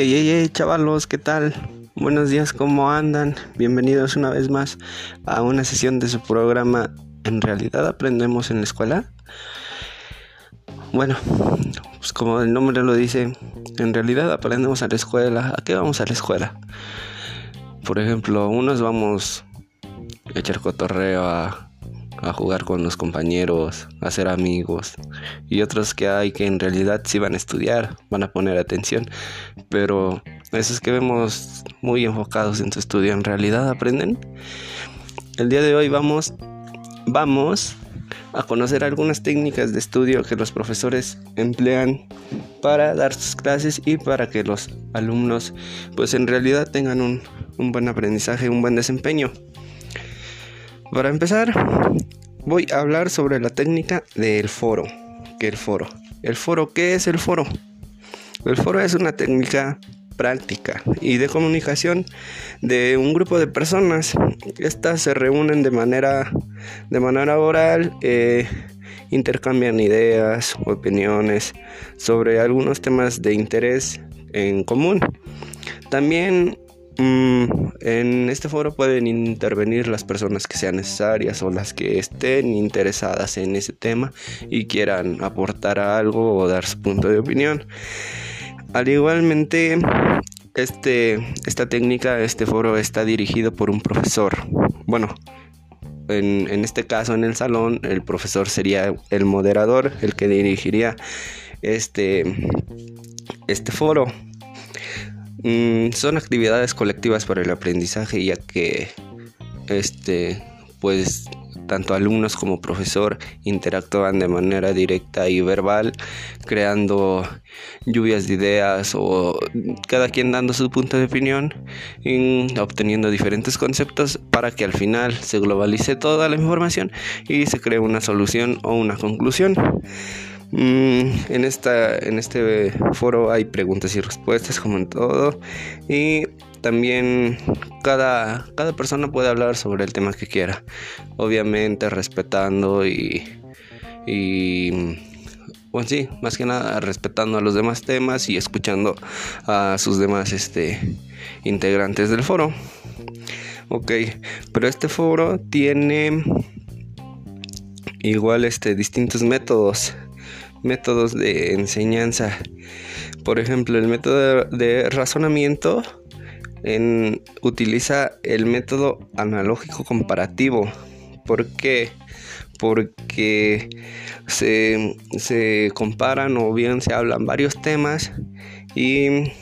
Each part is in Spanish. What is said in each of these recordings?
Hey, hey, hey, chavalos, ¿qué tal? Buenos días, ¿cómo andan? Bienvenidos una vez más a una sesión de su programa ¿En realidad aprendemos en la escuela? Bueno, pues como el nombre lo dice, en realidad aprendemos a la escuela. ¿A qué vamos a la escuela? Por ejemplo, unos vamos a echar cotorreo a a jugar con los compañeros, a ser amigos. Y otros que hay que en realidad sí van a estudiar, van a poner atención. Pero esos que vemos muy enfocados en su estudio, ¿en realidad aprenden? El día de hoy vamos, vamos a conocer algunas técnicas de estudio que los profesores emplean para dar sus clases y para que los alumnos pues en realidad tengan un, un buen aprendizaje, un buen desempeño. Para empezar, voy a hablar sobre la técnica del foro. ¿Qué el foro? ¿El foro qué es el foro? El foro es una técnica práctica y de comunicación de un grupo de personas. Estas se reúnen de manera, de manera oral, eh, intercambian ideas, opiniones sobre algunos temas de interés en común. También Mm, en este foro pueden intervenir las personas que sean necesarias o las que estén interesadas en ese tema y quieran aportar algo o dar su punto de opinión. Al igualmente, este, esta técnica, este foro está dirigido por un profesor. Bueno, en, en, este caso en el salón el profesor sería el moderador, el que dirigiría este, este foro. Mm, son actividades colectivas para el aprendizaje ya que este pues tanto alumnos como profesor interactúan de manera directa y verbal, creando lluvias de ideas o cada quien dando su punto de opinión y obteniendo diferentes conceptos para que al final se globalice toda la información y se cree una solución o una conclusión. Mm, en, esta, en este foro hay preguntas y respuestas como en todo y también cada, cada persona puede hablar sobre el tema que quiera, obviamente respetando y, y bueno sí, más que nada respetando a los demás temas y escuchando a sus demás este, integrantes del foro. Ok, pero este foro tiene igual este distintos métodos métodos de enseñanza. Por ejemplo, el método de razonamiento utiliza el método analógico comparativo. ¿Por qué? Porque se, se comparan o bien se hablan varios temas y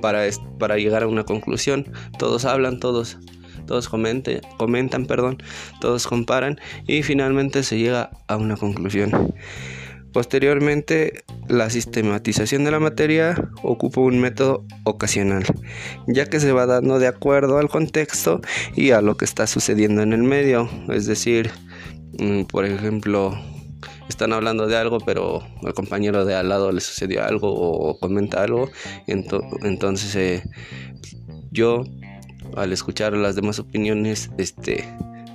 para, para llegar a una conclusión todos hablan, todos todos comenten, comentan, perdón, todos comparan y finalmente se llega a una conclusión. Posteriormente, la sistematización de la materia ocupa un método ocasional, ya que se va dando de acuerdo al contexto y a lo que está sucediendo en el medio. Es decir, mm, por ejemplo, están hablando de algo, pero al compañero de al lado le sucedió algo o comenta algo, entonces eh, yo al escuchar las demás opiniones, este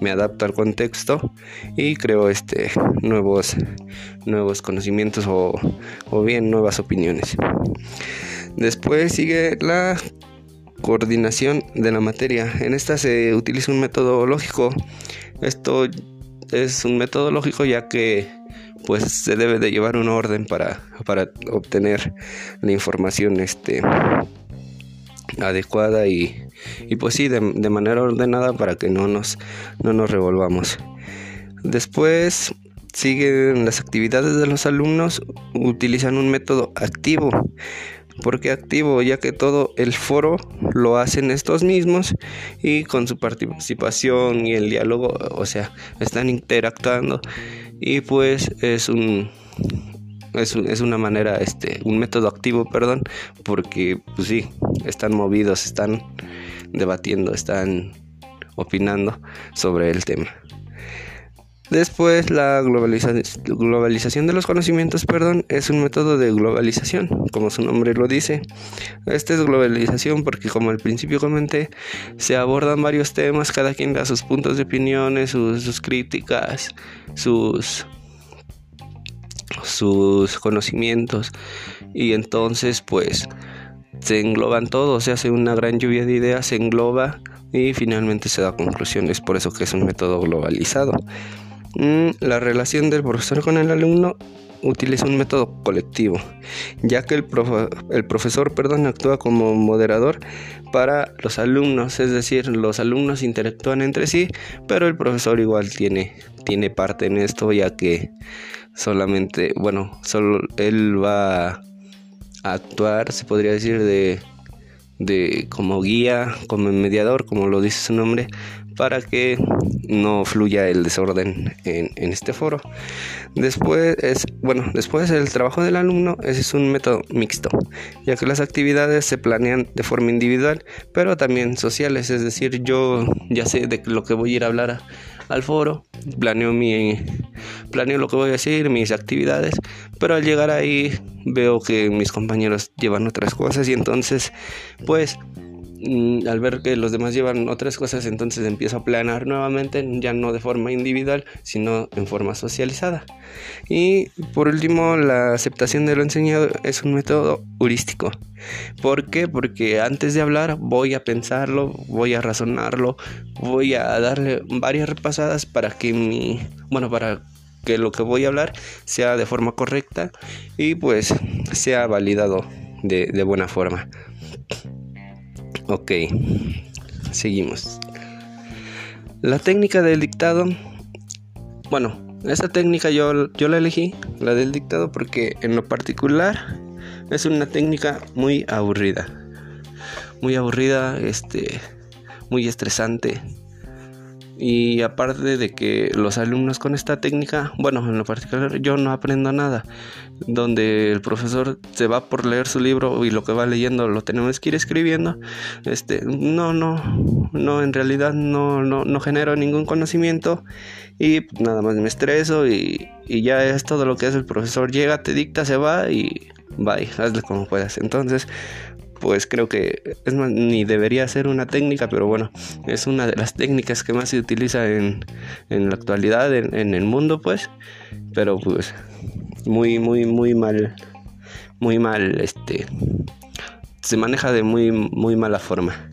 me adapto al contexto y creo este nuevos nuevos conocimientos o, o bien nuevas opiniones. Después sigue la coordinación de la materia. En esta se utiliza un método lógico. Esto es un método lógico ya que pues se debe de llevar un orden para, para obtener la información este adecuada y, y pues sí, de, manera ordenada para que no nos, no nos revolvamos. Después siguen las actividades de los alumnos, utilizan un método activo. ¿Por qué activo? Ya que todo el foro lo hacen estos mismos y con su participación y el diálogo, o sea, están interactuando y pues es un es, una manera, este, un método activo, perdón, porque pues sí, están movidos, están debatiendo, están opinando sobre el tema. Después, la globalización de los conocimientos, perdón, es un método de globalización, como su nombre lo dice. Esta es globalización porque, como al principio comenté, se abordan varios temas, cada quien da sus puntos de opiniones, sus críticas, sus sus conocimientos y entonces pues se engloban todos, se hace una gran lluvia de ideas, se engloba y finalmente se da conclusiones, por eso que es un método globalizado. Mm, la relación del profesor con el alumno utiliza un método colectivo, ya que el, el, profesor perdón, actúa como moderador para los alumnos, es decir, los alumnos interactúan entre sí, pero el profesor igual tiene, tiene parte en esto, ya que solamente, bueno, solo él va a actuar, se podría decir, de, de como guía, como mediador, como lo dice su nombre, para que no fluya el desorden en, este foro. Después es, bueno, después el trabajo del alumno ese es un método mixto, ya que las actividades se planean de forma individual, pero también sociales, es decir, yo ya sé de lo que voy a ir a hablar al foro, planeo mi planeo lo que voy a decir, mis actividades, pero al llegar ahí veo que mis compañeros llevan otras cosas y entonces pues al ver que los demás llevan otras cosas, entonces empiezo a planear nuevamente, ya no de forma individual, sino en forma socializada. Y por último, la aceptación de lo enseñado es un método heurístico. ¿Por qué? Porque antes de hablar voy a pensarlo, voy a razonarlo, voy a darle varias repasadas para que mi, bueno, para que lo que voy a hablar sea de forma correcta y pues sea validado de, de buena forma. Ok, seguimos. La técnica del dictado, bueno, esta técnica yo, yo la elegí, la del dictado, porque en lo particular es una técnica muy aburrida. Muy aburrida, este, muy estresante. Y aparte de que los alumnos con esta técnica, bueno, en lo particular yo no aprendo nada, donde el profesor se va por leer su libro y lo que va leyendo lo tenemos que ir escribiendo, este, no, no, no, en realidad no, no, no genero ningún conocimiento y nada más me estreso y, y ya es todo lo que hace el profesor, llega, te dicta, se va y bye, hazle como puedas. Entonces, pues creo que es ni debería ser una técnica, pero bueno, es una de las técnicas que más se utiliza en, la actualidad, en, el mundo, pues, pero pues muy, muy, muy mal, muy mal, este, se maneja de muy, muy mala forma.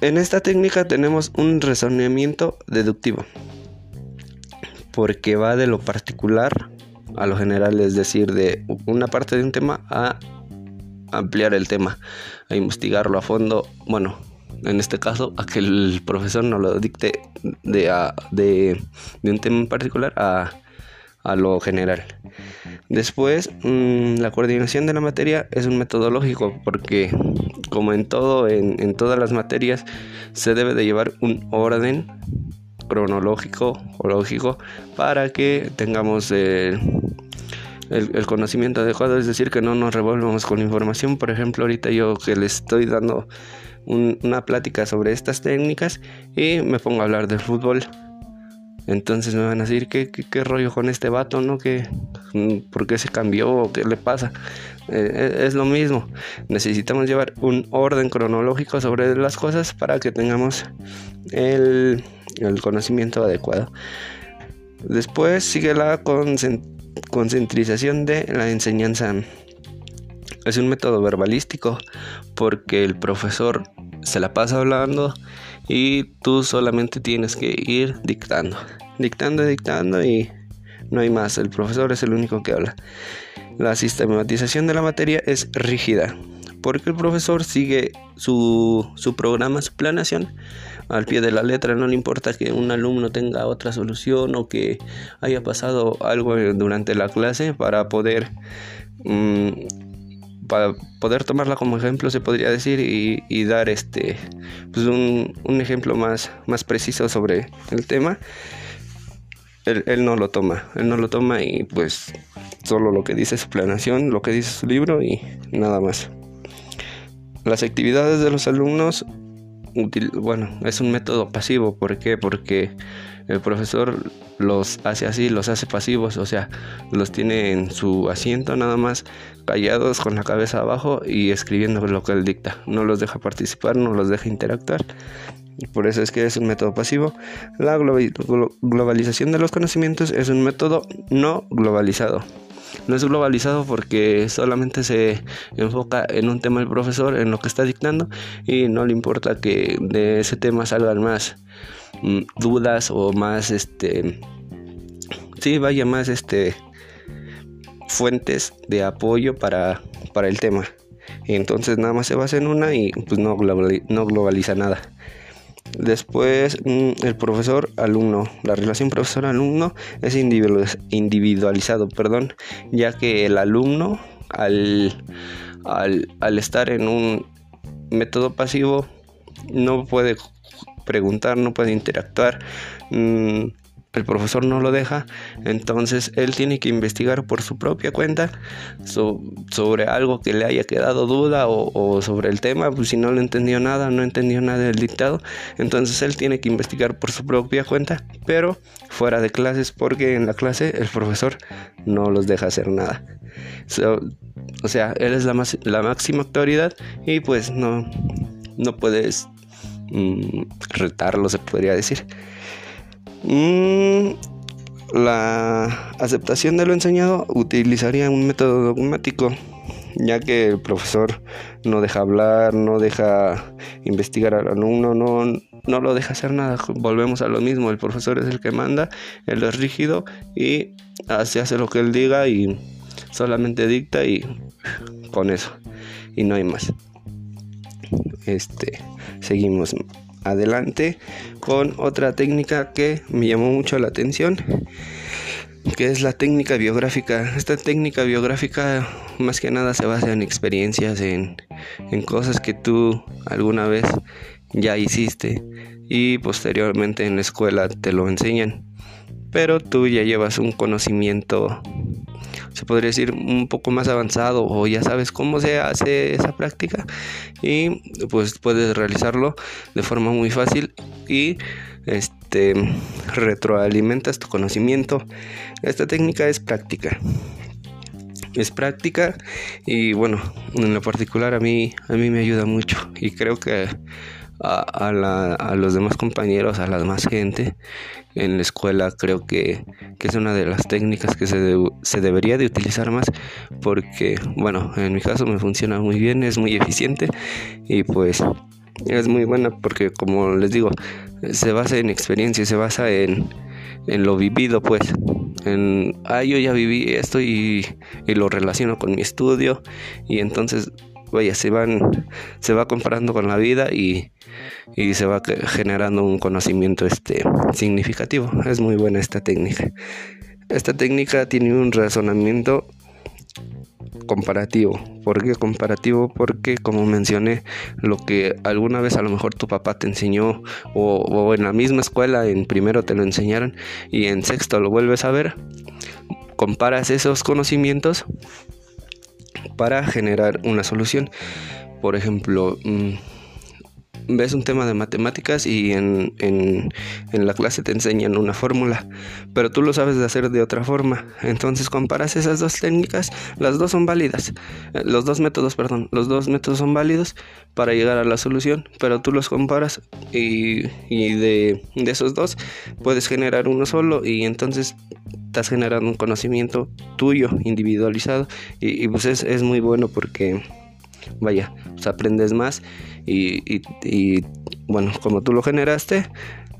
En esta técnica tenemos un razonamiento deductivo, porque va de lo particular a lo general, es decir, de una parte de un tema a ampliar el tema, a investigarlo a fondo. Bueno, en este caso, a que el profesor no lo dicte de, de, un tema en particular a, lo general. Después, mm, la coordinación de la materia es un metodológico porque, como en todo, en, en todas las materias, se debe de llevar un orden cronológico o lógico para que tengamos el conocimiento adecuado, es decir, que no nos revolvamos con información. Por ejemplo, ahorita yo que les estoy dando una plática sobre estas técnicas y me pongo a hablar del fútbol. Entonces me van a decir, ¿qué, qué, rollo con este vato, no? ¿Qué, ¿Por qué se cambió? ¿Qué le pasa? Eh, e, es lo mismo. Necesitamos llevar un orden cronológico sobre las cosas para que tengamos el, el conocimiento adecuado. Después sigue la concentración concentrización de la enseñanza. Es un método verbalístico porque el profesor se la pasa hablando y tú solamente tienes que ir dictando, dictando, dictando y no hay más. El profesor es el único que habla. La sistematización de la materia es rígida porque el profesor sigue su, su programa, su planación al pie de la letra, no le importa que un alumno tenga otra solución o que haya pasado algo durante la clase para poder mm, para poder tomarla como ejemplo se podría decir y, dar este pues un, ejemplo más, más preciso sobre el tema. Él, no lo toma él no lo toma y pues solo lo que dice su planación lo que dice su libro y nada más las actividades de los alumnos bueno, es un método pasivo. ¿Por qué? Porque el profesor los hace así, los hace pasivos, o sea, los tiene en su asiento nada más, callados con la cabeza abajo y escribiendo lo que él dicta. No los deja participar, no los deja interactuar. Por eso es que es un método pasivo. La globalización de los conocimientos es un método no globalizado. No es globalizado porque solamente se enfoca en un tema el profesor, en lo que está dictando, y no le importa que de ese tema salgan más mm, dudas o más, este, sí, vaya más, este, fuentes de apoyo para, para el tema. Entonces nada más se basa en una y pues no, no globaliza nada. Después, mm, el profesor-alumno. La relación profesor-alumno es individualizado, perdón, ya que el alumno, al, al, estar en un método pasivo, no puede preguntar, no puede interactuar. Mm, el profesor no lo deja, entonces él tiene que investigar por su propia cuenta sobre algo que le haya quedado duda o, sobre el tema, pues si no le entendió nada, no entendió nada del dictado, entonces él tiene que investigar por su propia cuenta, pero fuera de clases porque en la clase el profesor no los deja hacer nada. o sea, él es la, la máxima autoridad y pues no, no puedes mm, retarlo, se podría decir. Mm, la aceptación de lo enseñado utilizaría un método dogmático, ya que el profesor no deja hablar, no deja investigar al alumno, no, no lo deja hacer nada. Volvemos a lo mismo, el profesor es el que manda, él es rígido y se hace lo que él diga y solamente dicta y con eso. Y no hay más. Este, seguimos adelante con otra técnica que me llamó mucho la atención que es la técnica biográfica. Esta técnica biográfica más que nada se basa en experiencias, en, en, cosas que tú alguna vez ya hiciste y posteriormente en la escuela te lo enseñan. Pero tú ya llevas un conocimiento se podría decir un poco más avanzado o ya sabes cómo se hace esa práctica y pues puedes realizarlo de forma muy fácil y este retroalimentas tu conocimiento. Esta técca es práctica. Es práctica y bueno, en lo particular a mí a mí me ayuda mucho y creo que a, los demás compañeros, a la más gente en la escuela, creo que, es una de las técnicas que se, se, debería de utilizar más porque, bueno, en mi caso me funciona muy bien, es muy eficiente y pues es muy buena porque, como les digo, se basa en experiencia, se basa en, en lo vivido, pues. En, ah, yo ya viví esto y, y lo relaciono con mi estudio y entonces vaya, se van, se va comparando con la vida y, se va generando un conocimiento este significativo. Es muy buena esta técnica. Esta técnica tiene un razonamiento comparativo. ¿Por qué comparativo? Porque como mencioné, lo que alguna vez a lo mejor tu papá te enseñó o, o, en la misma escuela en primero te lo enseñaron y en sexto lo vuelves a ver, comparas esos conocimientos para generar una solución. Por ejemplo, mm, ves un tema de matemáticas y en, en, la clase te enseñan una fórmula, pero tú lo sabes de hacer de otra forma. Entonces comparas esas dos técnicas, las dos son válidas, eh, los dos métodos, perdón, los dos métodos son válidos para llegar a la solución, pero tú los comparas y, y de, de esos dos puedes generar uno solo y entonces estás generando un conocimiento tuyo, individualizado, y, pues es, muy bueno porque, vaya, pues aprendes más y, bueno, como tú lo generaste,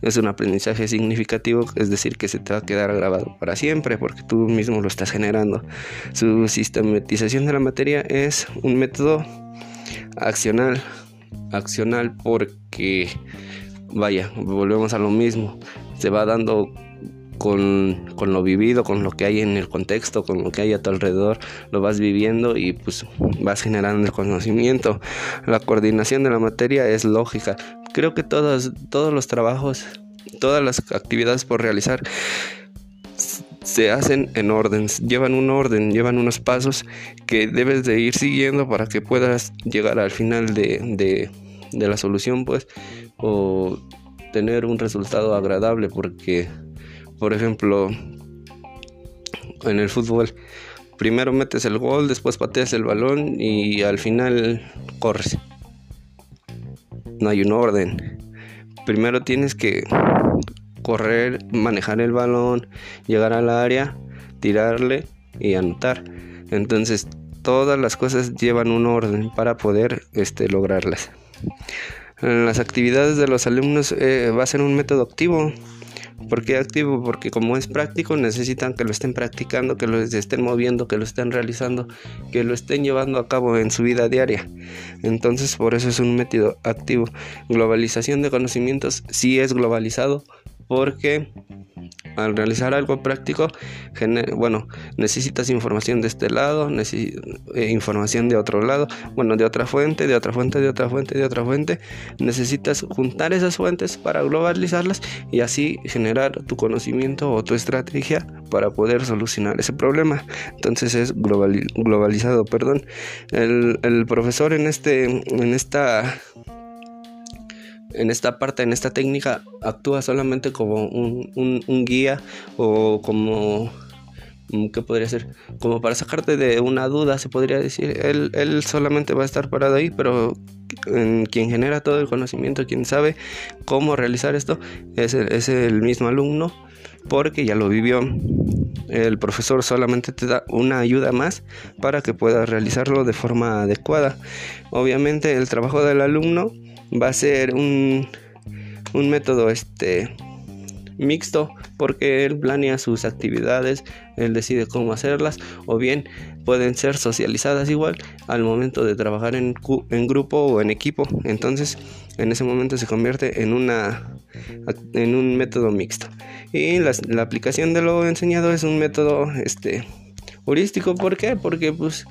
es un aprendizaje significativo, es decir, que se te va a quedar grabado para siempre porque tú mismo lo estás generando. Su sistematización de la materia es un método accional, accional porque, vaya, volvemos a lo mismo, se va dando con, lo vivido, con lo que hay en el contexto, con lo que hay a tu alrededor, lo vas viviendo y pues vas generando el conocimiento. La coordinación de la materia es lógica. Creo que todos, todos los trabajos, todas las actividades por realizar se hacen en orden, llevan un orden, llevan unos pasos que debes de ir siguiendo para que puedas llegar al final de, de, de la solución, pues, o tener un resultado agradable, porque por ejemplo, en el fútbol, primero metes el gol, después pateas el balón y al final corres. No hay un orden. Primero tienes que correr, manejar el balón, llegar al área, tirarle y anotar. Entonces, todas las cosas llevan un orden para poder este, lograrlas. En las actividades de los alumnos eh, va a ser un método activo. ¿Por qué activo? Porque como es práctico necesitan que lo estén practicando, que lo estén moviendo, que lo estén realizando, que lo estén llevando a cabo en su vida diaria. Entonces por eso es un método activo. Globalización de conocimientos sí es globalizado porque al realizar algo práctico, bueno, necesitas información de este lado, eh, información de otro lado, bueno, de otra fuente, de otra fuente, de otra fuente, de otra fuente. Necesitas juntar esas fuentes para globalizarlas y así generar tu conocimiento o tu estrategia para poder solucionar ese problema. Entonces es globalizado, perdón. El, el profesor en este, en esta en esta parte, en esta técnica, actúa solamente como un, guía o como mm, ¿qué podría ser? Como para sacarte de una duda, se podría decir. Él, él solamente va a estar parado ahí, pero quien genera todo el conocimiento, quien sabe cómo realizar esto, es es el mismo alumno, porque ya lo vivió. El profesor solamente te da una ayuda más para que puedas realizarlo de forma adecuada. Obviamente el trabajo del alumno va a ser un, un método este mixto porque él planea sus actividades, él decide cómo hacerlas o bien pueden ser socializadas igual al momento de trabajar en, en grupo o en equipo. Entonces, en ese momento se convierte en una en un método mixto. Y la, aplicación de lo enseñado es un método este heurístico, ¿por qué? Porque pues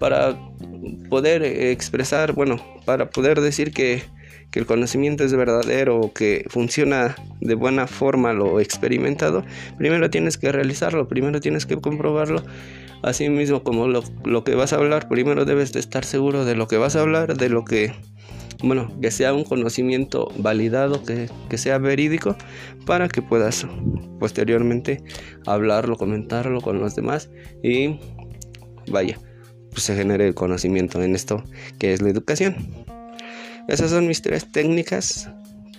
para poder expresar, bueno, para poder decir que, el conocimiento es verdadero o que funciona de buena forma lo experimentado, primero tienes que realizarlo, primero tienes que comprobarlo. Así mismo como lo, lo que vas a hablar, primero debes de estar seguro de lo que vas a hablar, de lo que bueno, que sea un conocimiento validado, que, que, sea verídico, para que puedas posteriormente hablarlo, comentarlo con los demás y vaya, pues, se genere el conocimiento en esto que es la educación. Esas son mis tres técnicas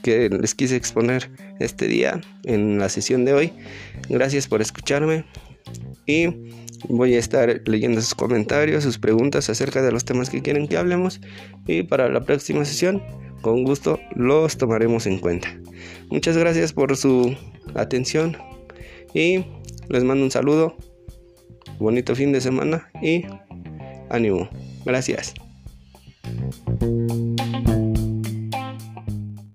que les quise exponer este día en la sesión de hoy. Gracias por escucharme y voy a estar leyendo sus comentarios, sus preguntas acerca de los temas que quieren que hablemos y para la próxima sesión con gusto los tomaremos en cuenta. Muchas gracias por su atención y les mando un saludo, bonito fin de semana y Ánimo. Gracias.